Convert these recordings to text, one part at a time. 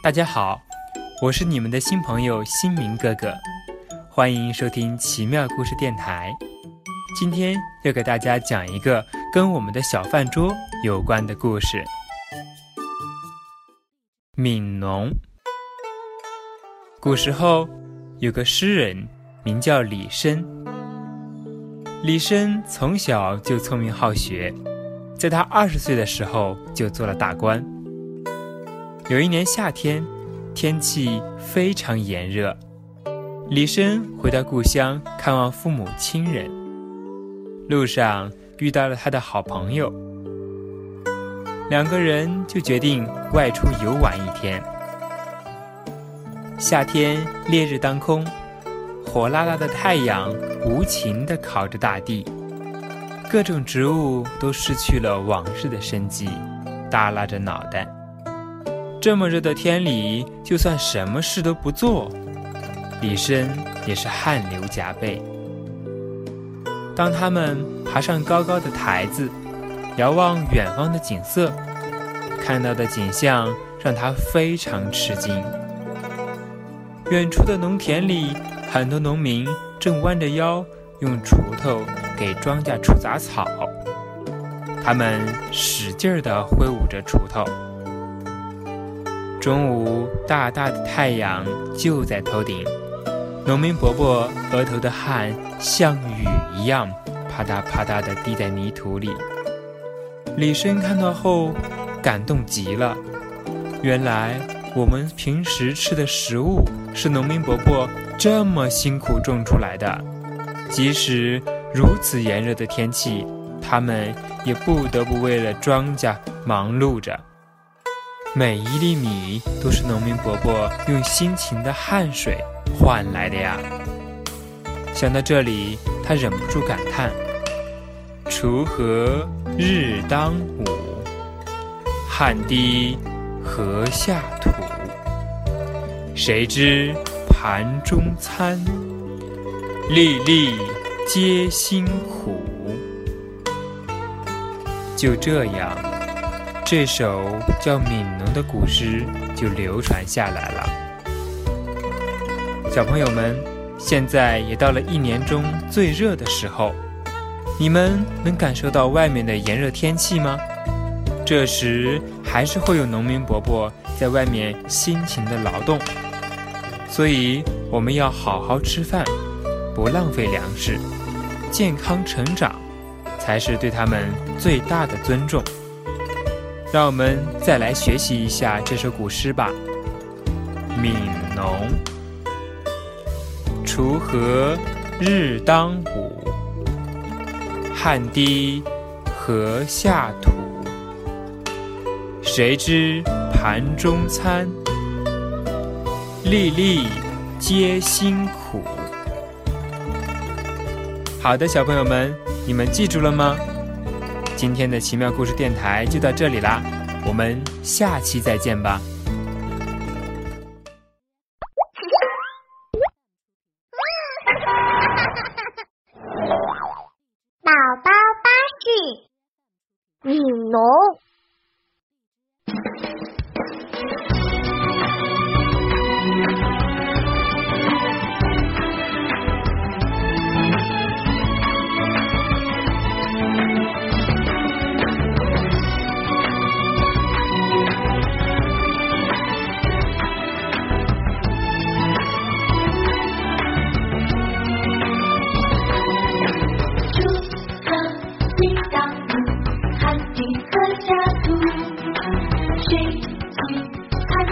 大家好，我是你们的新朋友新明哥哥，欢迎收听奇妙故事电台。今天要给大家讲一个跟我们的小饭桌有关的故事。悯农。古时候有个诗人名叫李绅，李绅从小就聪明好学，在他二十岁的时候就做了大官。有一年夏天，天气非常炎热，李绅回到故乡看望父母亲人。路上遇到了他的好朋友，两个人就决定外出游玩一天。夏天烈日当空，火辣辣的太阳无情地烤着大地，各种植物都失去了往日的生机，耷拉着脑袋。这么热的天里，就算什么事都不做，李绅也是汗流浃背。当他们爬上高高的台子，遥望远方的景色，看到的景象让他非常吃惊。远处的农田里，很多农民正弯着腰，用锄头给庄稼除杂草。他们使劲儿地挥舞着锄头。中午，大大的太阳就在头顶，农民伯伯额头的汗像雨一样啪嗒啪嗒地滴在泥土里。李绅看到后，感动极了。原来我们平时吃的食物是农民伯伯这么辛苦种出来的，即使如此炎热的天气，他们也不得不为了庄稼忙碌着。每一粒米都是农民伯伯用辛勤的汗水换来的呀！想到这里，他忍不住感叹：“锄禾日当午，汗滴禾下土。谁知盘中餐，粒粒皆辛苦。”就这样。这首叫《悯农》的古诗就流传下来了。小朋友们，现在也到了一年中最热的时候，你们能感受到外面的炎热天气吗？这时还是会有农民伯伯在外面辛勤的劳动，所以我们要好好吃饭，不浪费粮食，健康成长，才是对他们最大的尊重。让我们再来学习一下这首古诗吧，《悯农》。锄禾日当午，汗滴禾下土。谁知盘中餐，粒粒皆辛苦。好的，小朋友们，你们记住了吗？今天的奇妙故事电台就到这里啦，我们下期再见吧。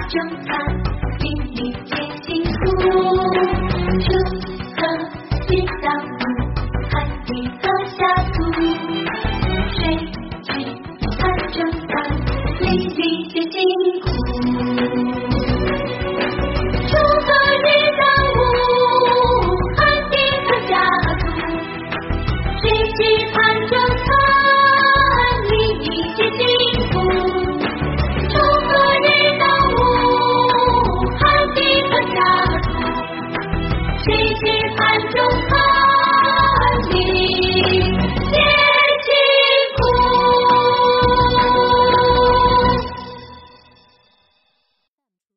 谁知